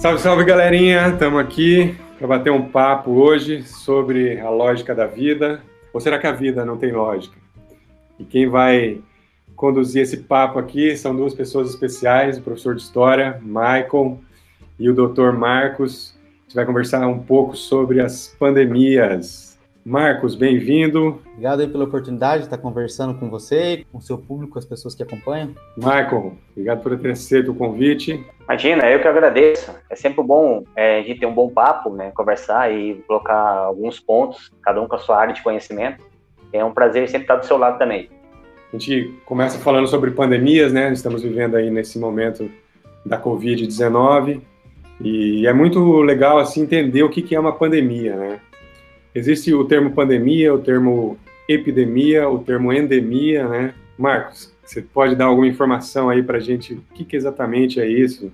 Salve, salve galerinha! Estamos aqui para bater um papo hoje sobre a lógica da vida. Ou será que a vida não tem lógica? E quem vai conduzir esse papo aqui são duas pessoas especiais, o professor de História, Michael, e o doutor Marcos. A gente vai conversar um pouco sobre as pandemias. Marcos, bem-vindo. Obrigado aí pela oportunidade de estar conversando com você, com o seu público, as pessoas que acompanham. Michael, obrigado por ter aceito o convite. Imagina, eu que agradeço. É sempre bom é, a gente ter um bom papo, né? Conversar e colocar alguns pontos, cada um com a sua área de conhecimento. É um prazer sempre estar do seu lado também. A gente começa falando sobre pandemias, né? Estamos vivendo aí nesse momento da Covid-19 e é muito legal assim entender o que é uma pandemia, né? Existe o termo pandemia, o termo epidemia, o termo endemia, né? Marcos, você pode dar alguma informação aí para a gente? O que, que, exatamente é isso?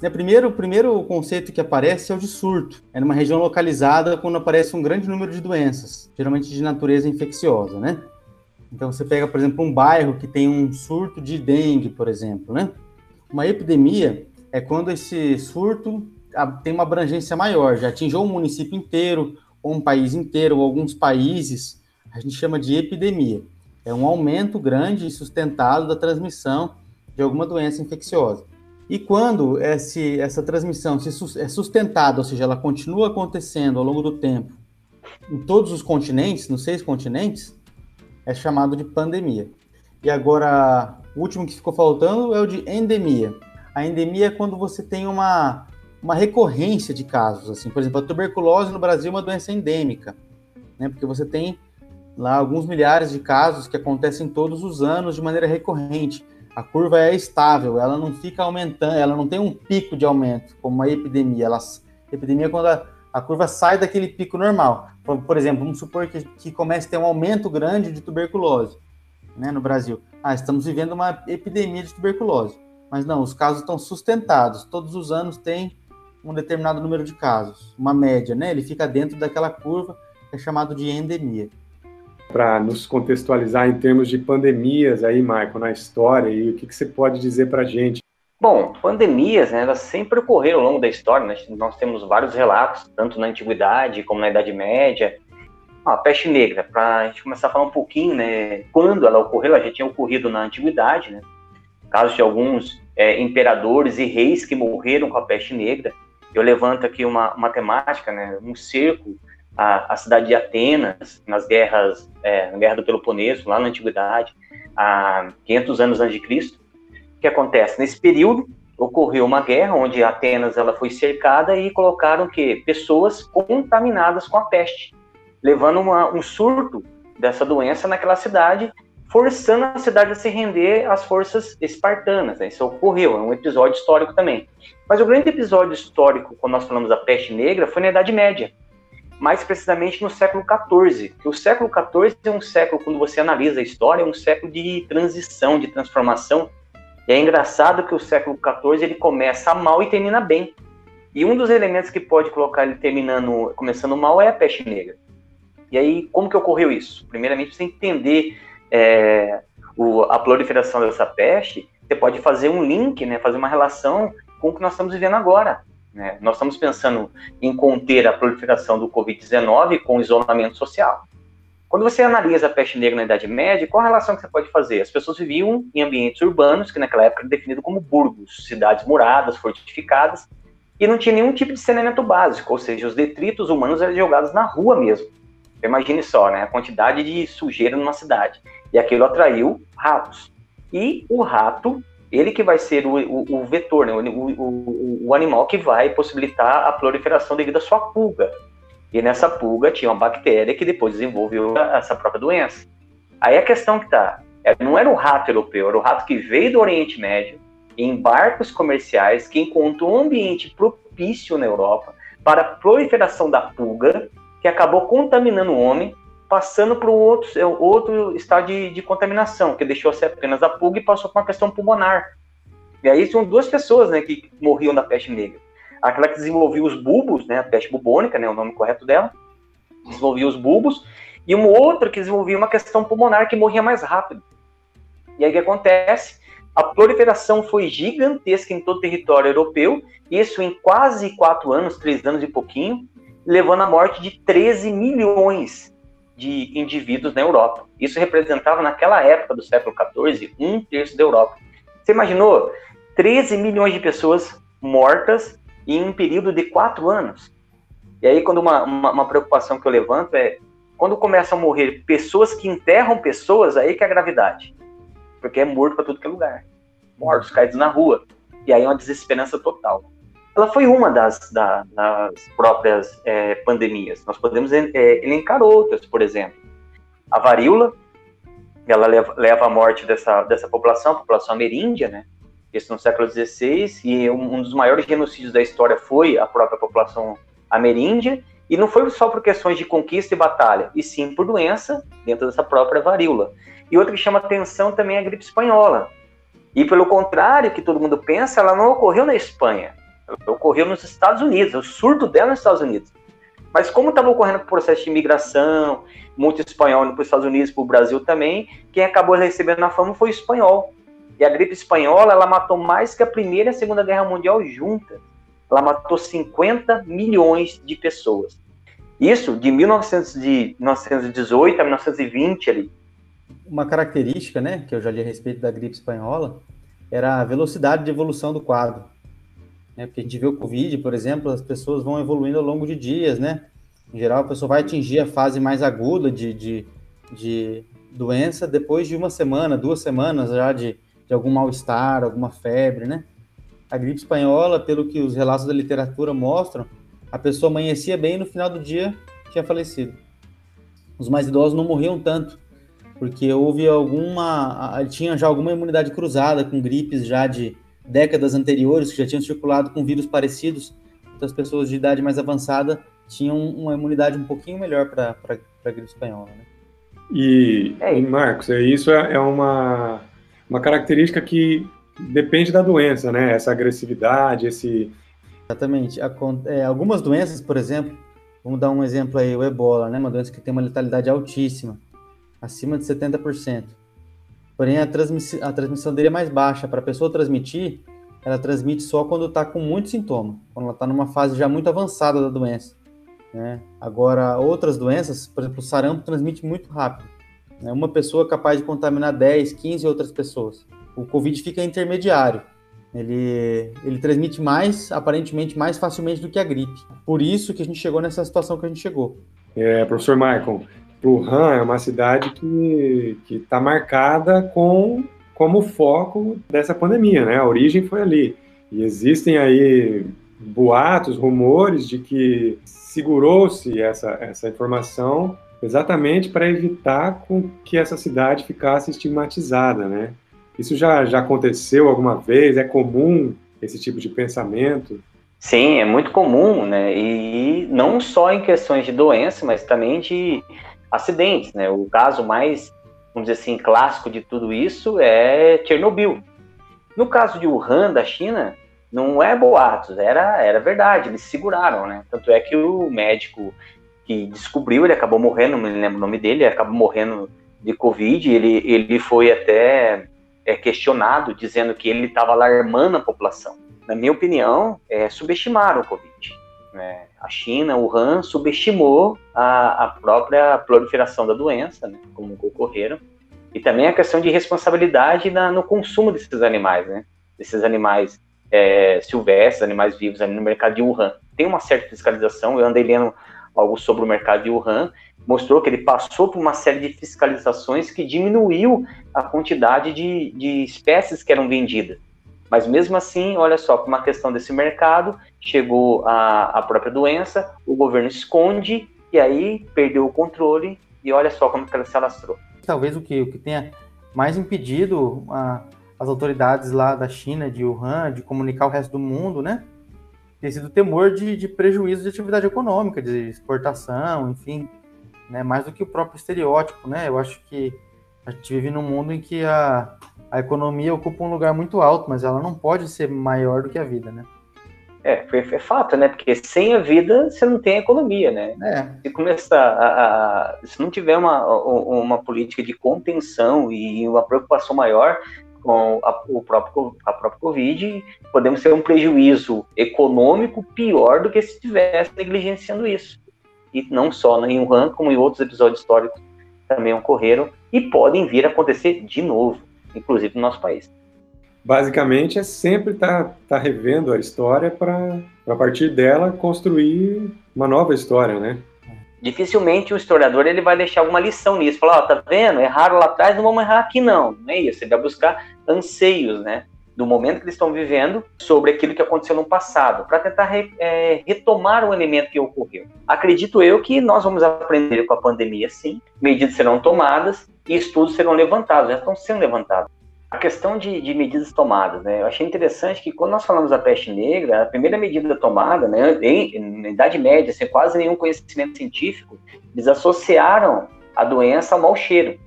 É, primeiro, o primeiro conceito que aparece é o de surto. É numa região localizada quando aparece um grande número de doenças, geralmente de natureza infecciosa, né? Então você pega, por exemplo, um bairro que tem um surto de dengue, por exemplo, né? Uma epidemia é quando esse surto tem uma abrangência maior, já atingiu o município inteiro, ou um país inteiro, ou alguns países, a gente chama de epidemia. É um aumento grande e sustentado da transmissão de alguma doença infecciosa. E quando esse, essa transmissão é sustentada, ou seja, ela continua acontecendo ao longo do tempo, em todos os continentes, nos seis continentes, é chamado de pandemia. E agora, o último que ficou faltando é o de endemia. A endemia é quando você tem uma, uma recorrência de casos, assim, por exemplo, a tuberculose no Brasil é uma doença endêmica, né? Porque você tem lá alguns milhares de casos que acontecem todos os anos de maneira recorrente. A curva é estável, ela não fica aumentando, ela não tem um pico de aumento, como uma epidemia. Ela, epidemia é quando a, a curva sai daquele pico normal. Por, por exemplo, vamos supor que, que comece a ter um aumento grande de tuberculose né, no Brasil. Ah, estamos vivendo uma epidemia de tuberculose. Mas não, os casos estão sustentados. Todos os anos tem um determinado número de casos, uma média, né? Ele fica dentro daquela curva que é chamado de endemia. Para nos contextualizar em termos de pandemias aí, Michael, na história, e o que, que você pode dizer para a gente? Bom, pandemias, né, elas sempre ocorreram ao longo da história, né? nós temos vários relatos, tanto na Antiguidade como na Idade Média. Ah, a peste negra, para a gente começar a falar um pouquinho, né, quando ela ocorreu, ela já tinha ocorrido na Antiguidade, né, casos de alguns é, imperadores e reis que morreram com a peste negra, eu levanto aqui uma, uma temática, né, um cerco à cidade de Atenas, nas guerras, é, na Guerra do Peloponeso, lá na Antiguidade, há 500 anos antes de Cristo. O que acontece? Nesse período, ocorreu uma guerra onde Atenas ela foi cercada e colocaram que pessoas contaminadas com a peste, levando uma, um surto dessa doença naquela cidade forçando a cidade a se render às forças espartanas. Né? Isso ocorreu, é um episódio histórico também. Mas o grande episódio histórico, quando nós falamos da peste negra, foi na Idade Média, mais precisamente no século XIV. O século XIV é um século, quando você analisa a história, é um século de transição, de transformação. E é engraçado que o século XIV ele começa mal e termina bem. E um dos elementos que pode colocar ele terminando, começando mal é a peste negra. E aí, como que ocorreu isso? Primeiramente, você entender é, o, a proliferação dessa peste, você pode fazer um link, né, fazer uma relação com o que nós estamos vivendo agora. Né? Nós estamos pensando em conter a proliferação do Covid-19 com isolamento social. Quando você analisa a peste negra na Idade Média, qual a relação que você pode fazer? As pessoas viviam em ambientes urbanos, que naquela época era definido como burgos, cidades muradas, fortificadas, e não tinha nenhum tipo de saneamento básico, ou seja, os detritos humanos eram jogados na rua mesmo. Imagine só, né, a quantidade de sujeira numa cidade. E aquilo atraiu ratos. E o rato, ele que vai ser o, o, o vetor, né? o, o, o, animal que vai possibilitar a proliferação devido à sua pulga. E nessa pulga tinha uma bactéria que depois desenvolveu essa própria doença. Aí a questão que tá, é, não era o rato europeu, era o rato que veio do Oriente Médio, em barcos comerciais, que encontrou um ambiente propício na Europa para a proliferação da pulga, que acabou contaminando o homem passando para outro, é, outro estado de, de contaminação, que deixou ser apenas a pulga e passou para uma questão pulmonar. E aí tinham duas pessoas né, que morriam da peste negra. Aquela que desenvolvia os bulbos, né, a peste bubônica, né, o nome correto dela, desenvolvia os bulbos, e uma outra que desenvolvia uma questão pulmonar que morria mais rápido. E aí o que acontece? a proliferação foi gigantesca em todo o território europeu, isso em quase quatro anos, três anos e pouquinho, levando à morte de 13 milhões de indivíduos na Europa. Isso representava, naquela época do século XIV, um terço da Europa. Você imaginou 13 milhões de pessoas mortas em um período de quatro anos? E aí, quando uma, uma, uma preocupação que eu levanto é quando começam a morrer pessoas que enterram pessoas, aí que é a gravidade porque é morto para tudo que é lugar. Mortos, caídos na rua. E aí é uma desesperança total. Ela foi uma das, da, das próprias é, pandemias. Nós podemos é, elencar outras, por exemplo. A varíola, ela leva, leva à morte dessa, dessa população, a população ameríndia, né? Isso no século XVI, e um, um dos maiores genocídios da história foi a própria população ameríndia, e não foi só por questões de conquista e batalha, e sim por doença dentro dessa própria varíola. E outra que chama atenção também é a gripe espanhola. E pelo contrário, que todo mundo pensa, ela não ocorreu na Espanha. Ocorreu nos Estados Unidos, o surto dela nos Estados Unidos. Mas como estava ocorrendo o processo de imigração, muito espanhol para os Estados Unidos, para o Brasil também, quem acabou recebendo a fama foi o espanhol. E a gripe espanhola, ela matou mais que a Primeira e a Segunda Guerra Mundial juntas. Ela matou 50 milhões de pessoas. Isso de 1918 a 1920 ali uma característica, né, que eu já li a respeito da gripe espanhola, era a velocidade de evolução do quadro. Né? Porque a gente vê o Covid, por exemplo, as pessoas vão evoluindo ao longo de dias, né? Em geral, a pessoa vai atingir a fase mais aguda de, de, de doença depois de uma semana, duas semanas já de, de algum mal-estar, alguma febre, né? A gripe espanhola, pelo que os relatos da literatura mostram, a pessoa amanhecia bem e no final do dia tinha falecido. Os mais idosos não morriam tanto, porque houve alguma. tinha já alguma imunidade cruzada com gripes já de décadas anteriores, que já tinham circulado com vírus parecidos. Então, as pessoas de idade mais avançada tinham uma imunidade um pouquinho melhor para a gripe espanhola. Né? E, é. e, Marcos, é, isso é, é uma, uma característica que depende da doença, né? Essa agressividade, esse. Exatamente. É, algumas doenças, por exemplo, vamos dar um exemplo aí, o ebola, né? Uma doença que tem uma letalidade altíssima acima de 70%. Porém, a, a transmissão dele é mais baixa. Para a pessoa transmitir, ela transmite só quando está com muito sintoma, quando ela está numa fase já muito avançada da doença. Né? Agora, outras doenças, por exemplo, o sarampo transmite muito rápido. Né? Uma pessoa é capaz de contaminar 10, 15 outras pessoas. O Covid fica intermediário. Ele, ele transmite mais, aparentemente, mais facilmente do que a gripe. Por isso que a gente chegou nessa situação que a gente chegou. É, professor Michael, Wuhan é uma cidade que está marcada com como foco dessa pandemia, né? A origem foi ali. E existem aí boatos, rumores de que segurou-se essa, essa informação exatamente para evitar com que essa cidade ficasse estigmatizada, né? Isso já, já aconteceu alguma vez? É comum esse tipo de pensamento? Sim, é muito comum, né? E não só em questões de doença, mas também de acidentes, né? O caso mais, vamos dizer assim, clássico de tudo isso é Chernobyl. No caso de Wuhan, da China, não é boatos, era, era verdade, eles seguraram, né? Tanto é que o médico que descobriu, ele acabou morrendo, não me lembro o nome dele, acabou morrendo de Covid, ele, ele foi até é, questionado, dizendo que ele estava alarmando a população. Na minha opinião, é, subestimaram o Covid. Né? A China, o Han, subestimou a, a própria proliferação da doença, né, como ocorreram, e também a questão de responsabilidade na, no consumo desses animais, né, desses animais é, silvestres, animais vivos ali no mercado de Wuhan. Tem uma certa fiscalização, eu andei lendo algo sobre o mercado de Wuhan, mostrou que ele passou por uma série de fiscalizações que diminuiu a quantidade de, de espécies que eram vendidas. Mas mesmo assim, olha só, por uma questão desse mercado, chegou a, a própria doença, o governo esconde e aí perdeu o controle e olha só como que ela se alastrou. Talvez o que, o que tenha mais impedido a, as autoridades lá da China, de Wuhan, de comunicar o resto do mundo, né? Tem sido o temor de, de prejuízo de atividade econômica, de exportação, enfim, né? Mais do que o próprio estereótipo, né? Eu acho que a gente vive num mundo em que a, a economia ocupa um lugar muito alto, mas ela não pode ser maior do que a vida, né? É, é fato, né? Porque sem a vida você não tem economia, né? É. Se começar a, a, se não tiver uma, uma política de contenção e uma preocupação maior, com a, o próprio, a própria Covid, podemos ter um prejuízo econômico pior do que se estivesse negligenciando isso. E não só em Wuhan, como em outros episódios históricos também ocorreram e podem vir a acontecer de novo, inclusive no nosso país. Basicamente, é sempre estar tá, tá revendo a história para, a partir dela, construir uma nova história, né? dificilmente o historiador ele vai deixar alguma lição nisso. Falar, ó, tá vendo? Erraram lá atrás, não vamos errar aqui não. Não é isso. Ele vai buscar anseios, né? Do momento que eles estão vivendo sobre aquilo que aconteceu no passado, para tentar re, é, retomar um elemento que ocorreu. Acredito eu que nós vamos aprender com a pandemia, sim. Medidas serão tomadas e estudos serão levantados, já estão sendo levantados a questão de, de, medidas tomadas, né? Eu achei interessante que quando nós falamos da peste negra, a primeira medida tomada, né, em, na Idade Média, sem quase nenhum conhecimento científico, eles associaram a doença ao mau cheiro.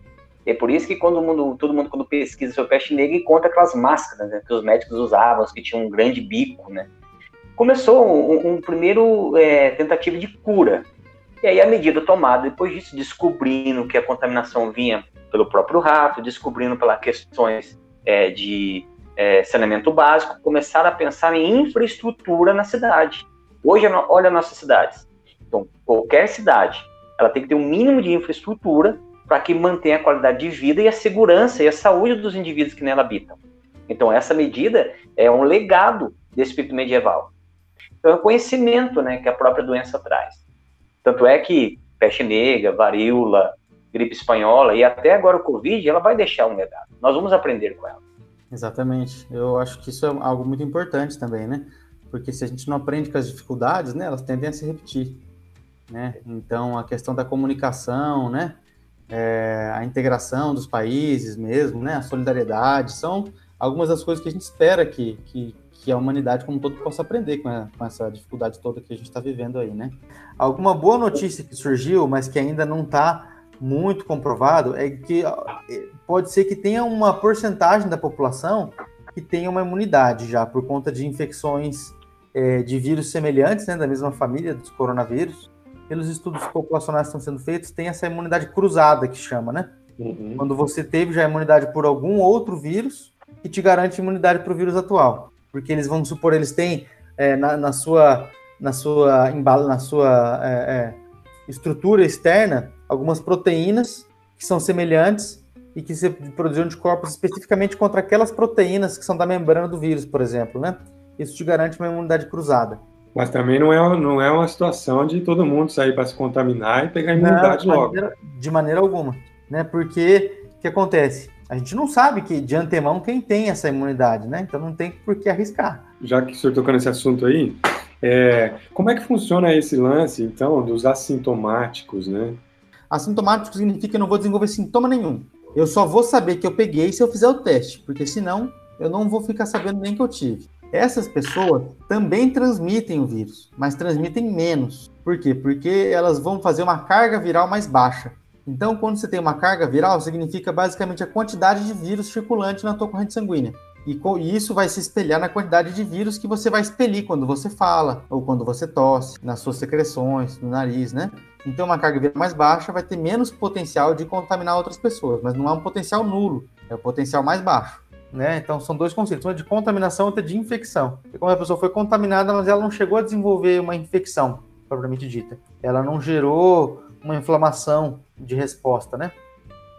É por isso que quando mundo, todo mundo, quando pesquisa sobre peste negra, encontra aquelas máscaras né, que os médicos usavam, que tinham um grande bico, né? Começou um, um primeiro é, tentativa de cura. E aí a medida tomada, depois disso, descobrindo que a contaminação vinha pelo próprio rato, descobrindo pelas questões é, de é, saneamento básico, começaram a pensar em infraestrutura na cidade. Hoje, olha nossas cidades. Então, qualquer cidade, ela tem que ter um mínimo de infraestrutura para que mantenha a qualidade de vida e a segurança e a saúde dos indivíduos que nela habitam. Então, essa medida é um legado desse espírito medieval. Então, é o conhecimento né, que a própria doença traz. Tanto é que peste negra, varíola, gripe espanhola e até agora o Covid, ela vai deixar um legado. Nós vamos aprender com ela. Exatamente. Eu acho que isso é algo muito importante também, né? Porque se a gente não aprende com as dificuldades, né, elas tendem a se repetir, né? Então, a questão da comunicação, né? É, a integração dos países mesmo, né? A solidariedade, são algumas das coisas que a gente espera que, que, que a humanidade como um todo possa aprender com, a, com essa dificuldade toda que a gente está vivendo aí, né? Alguma boa notícia que surgiu, mas que ainda não está muito comprovado é que é, pode ser que tenha uma porcentagem da população que tenha uma imunidade já por conta de infecções é, de vírus semelhantes, né, da mesma família dos coronavírus. Pelos estudos populacionais que estão sendo feitos, tem essa imunidade cruzada que chama, né? Uhum. Quando você teve já imunidade por algum outro vírus que te garante imunidade para o vírus atual, porque eles vão supor eles têm é, na, na, sua na sua embala na sua é, é estrutura externa algumas proteínas que são semelhantes e que se produziram anticorpos especificamente contra aquelas proteínas que são da membrana do vírus, por exemplo, né? Isso te garante uma imunidade cruzada. Mas também não é, não é uma situação de todo mundo sair para se contaminar e pegar imunidade não, de logo. Maneira, de maneira alguma, né? Porque o que acontece? A gente não sabe que de antemão quem tem essa imunidade, né? Então não tem por que arriscar. Já que o senhor tocou nesse assunto aí, é, como é que funciona esse lance, então, dos assintomáticos, né? Assintomático significa que eu não vou desenvolver sintoma nenhum. Eu só vou saber que eu peguei se eu fizer o teste, porque senão eu não vou ficar sabendo nem que eu tive. Essas pessoas também transmitem o vírus, mas transmitem menos. Por quê? Porque elas vão fazer uma carga viral mais baixa. Então, quando você tem uma carga viral, significa basicamente a quantidade de vírus circulante na tua corrente sanguínea. E, isso vai se espelhar na quantidade de vírus que você vai expelir quando você fala, ou quando você tosse, nas suas secreções, no nariz, né? Então, uma carga viral mais baixa vai ter menos potencial de contaminar outras pessoas, mas não é um potencial nulo, é o potencial mais baixo. Né? Então, são dois conceitos, uma de contaminação e outra de infecção. E como a pessoa foi contaminada, mas ela não chegou a desenvolver uma infecção, propriamente dita. Ela não gerou uma inflamação de resposta, né?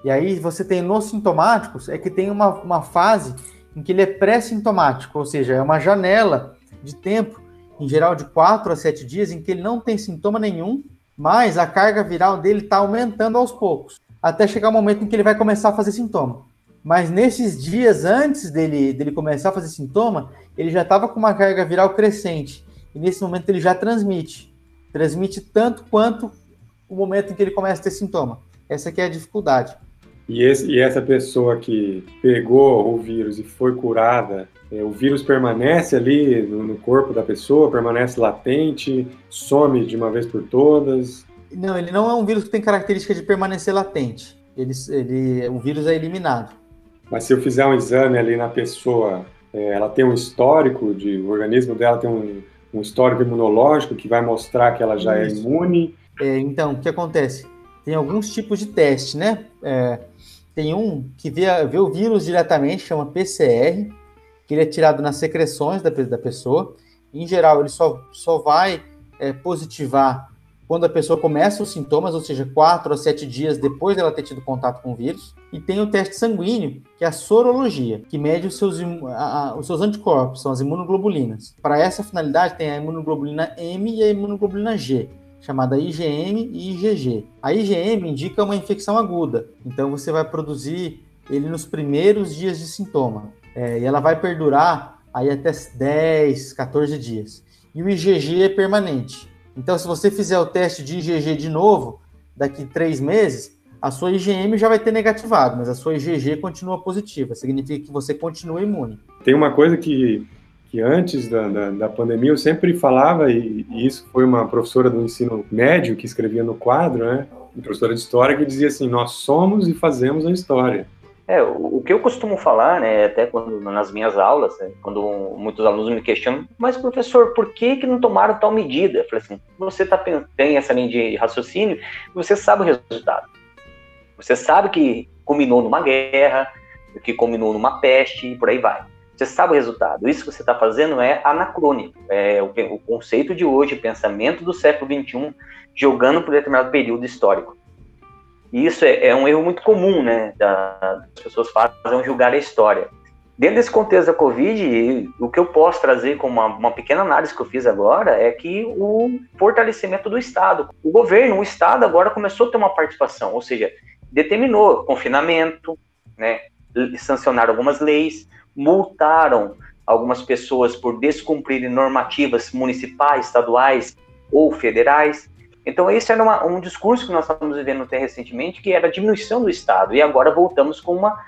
E aí você tem nos sintomáticos, é que tem uma, uma fase em que ele é pré-sintomático, ou seja, é uma janela de tempo, em geral de 4 a 7 dias, em que ele não tem sintoma nenhum, mas a carga viral dele está aumentando aos poucos, até chegar o momento em que ele vai começar a fazer sintoma. Mas nesses dias antes dele, dele começar a fazer sintoma, ele já estava com uma carga viral crescente. E nesse momento ele já transmite. Transmite tanto quanto o momento em que ele começa a ter sintoma. Essa aqui é a dificuldade. E, esse, e essa pessoa que pegou o vírus e foi curada, é, o vírus permanece ali no, no, corpo da pessoa, permanece latente, some de uma vez por todas? Não, ele não é um vírus que tem característica de permanecer latente. Ele, ele, o vírus é eliminado. Mas se eu fizer um exame ali na pessoa, é, ela tem um histórico de, o organismo dela tem um, um histórico imunológico que vai mostrar que ela já é Isso. é imune? É, então, o que acontece? Tem alguns tipos de teste, né? É, Tem um que vê, vê o vírus diretamente, chama PCR, que ele é tirado nas secreções da, da pessoa. Em geral, ele só, só vai é, positivar quando a pessoa começa os sintomas, ou seja, quatro a sete dias depois dela ter tido contato com o vírus. E tem o teste sanguíneo, que é a sorologia, que mede os seus, a, a, os seus anticorpos, são as imunoglobulinas. Para essa finalidade, tem a imunoglobulina M e a imunoglobulina G, chamada IgM e IgG. A IgM indica uma infecção aguda, então você vai produzir ele nos primeiros dias de sintoma. É, e ela vai perdurar aí até 10, 14 dias. E o IgG é permanente. Então, se você fizer o teste de IgG de novo, daqui três meses, a sua IgM já vai ter negativado, mas a sua IgG continua positiva. Significa que você continua imune. Tem uma coisa que, que antes da, da, da pandemia eu sempre falava, e, e, isso foi uma professora do ensino médio que escrevia no quadro, né? Uma professora de história que dizia assim: Nós somos e fazemos a história. É, o, que eu costumo falar, né, até quando nas minhas aulas, né, quando muitos alunos me questionam, mas professor, por que que não tomaram tal medida? Eu falei assim, você tá, tem essa linha de raciocínio, você sabe o resultado. Você sabe que culminou numa guerra, que culminou numa peste e por aí vai. Você sabe o resultado. Isso que você está fazendo é anacrônico. É o, o conceito de hoje, pensamento do século XXI, jogando por determinado período histórico. E isso é, é, um erro muito comum, né? Da, as pessoas fazem julgar a história. Dentro desse contexto da Covid, o que eu posso trazer como uma, uma, pequena análise que eu fiz agora é que o fortalecimento do Estado. O governo, o Estado agora começou a ter uma participação, ou seja, determinou confinamento, né? Sancionaram algumas leis, multaram algumas pessoas por descumprirem normativas municipais, estaduais ou federais. Então, esse era uma, um discurso que nós estávamos vivendo até recentemente, que era a diminuição do Estado, e agora voltamos com uma,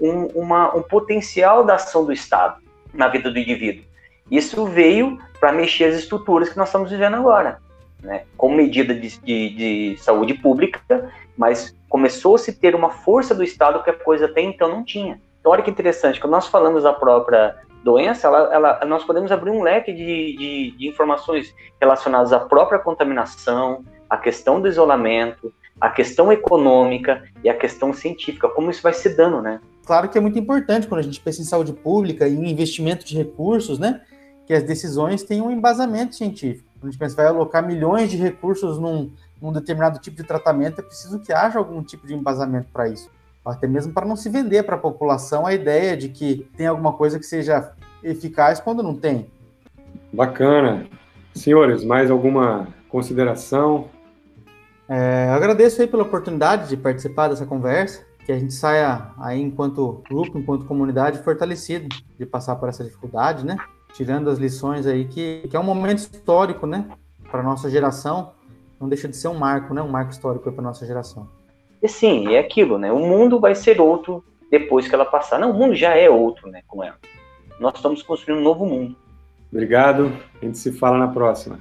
um, uma, um potencial da ação do Estado na vida do indivíduo. Isso veio para mexer as estruturas que nós estamos vivendo agora, né? medida de, de, de saúde pública, mas começou a ter uma força do Estado que a coisa até então não tinha. Então, olha que interessante, quando nós falamos da própria doença, ela, ela, nós podemos abrir um leque de, de, de, informações relacionadas à própria contaminação, à questão do isolamento, à questão econômica e à questão científica, como isso vai se dando, né? Claro que é muito importante quando a gente pensa em saúde pública e em investimento de recursos, né? Que as decisões tenham um embasamento científico. Quando a gente pensa, vai alocar milhões de recursos num, num determinado tipo de tratamento, é preciso que haja algum tipo de embasamento para isso até mesmo para não se vender para a população a ideia de que tem alguma coisa que seja eficaz quando não tem. Bacana. Senhores, mais alguma consideração? É, agradeço aí pela oportunidade de participar dessa conversa, que a gente saia aí enquanto grupo, enquanto comunidade fortalecido de passar por essa dificuldade, né? Tirando as lições aí que, que é um momento histórico, né? Para nossa geração, não deixa de ser um marco, né? Um marco histórico para nossa geração. E sim, é aquilo, né? O mundo vai ser outro depois que ela passar. Não, o mundo já é outro, né, com ela. Nós estamos construindo um novo mundo. Obrigado. A gente se fala na próxima.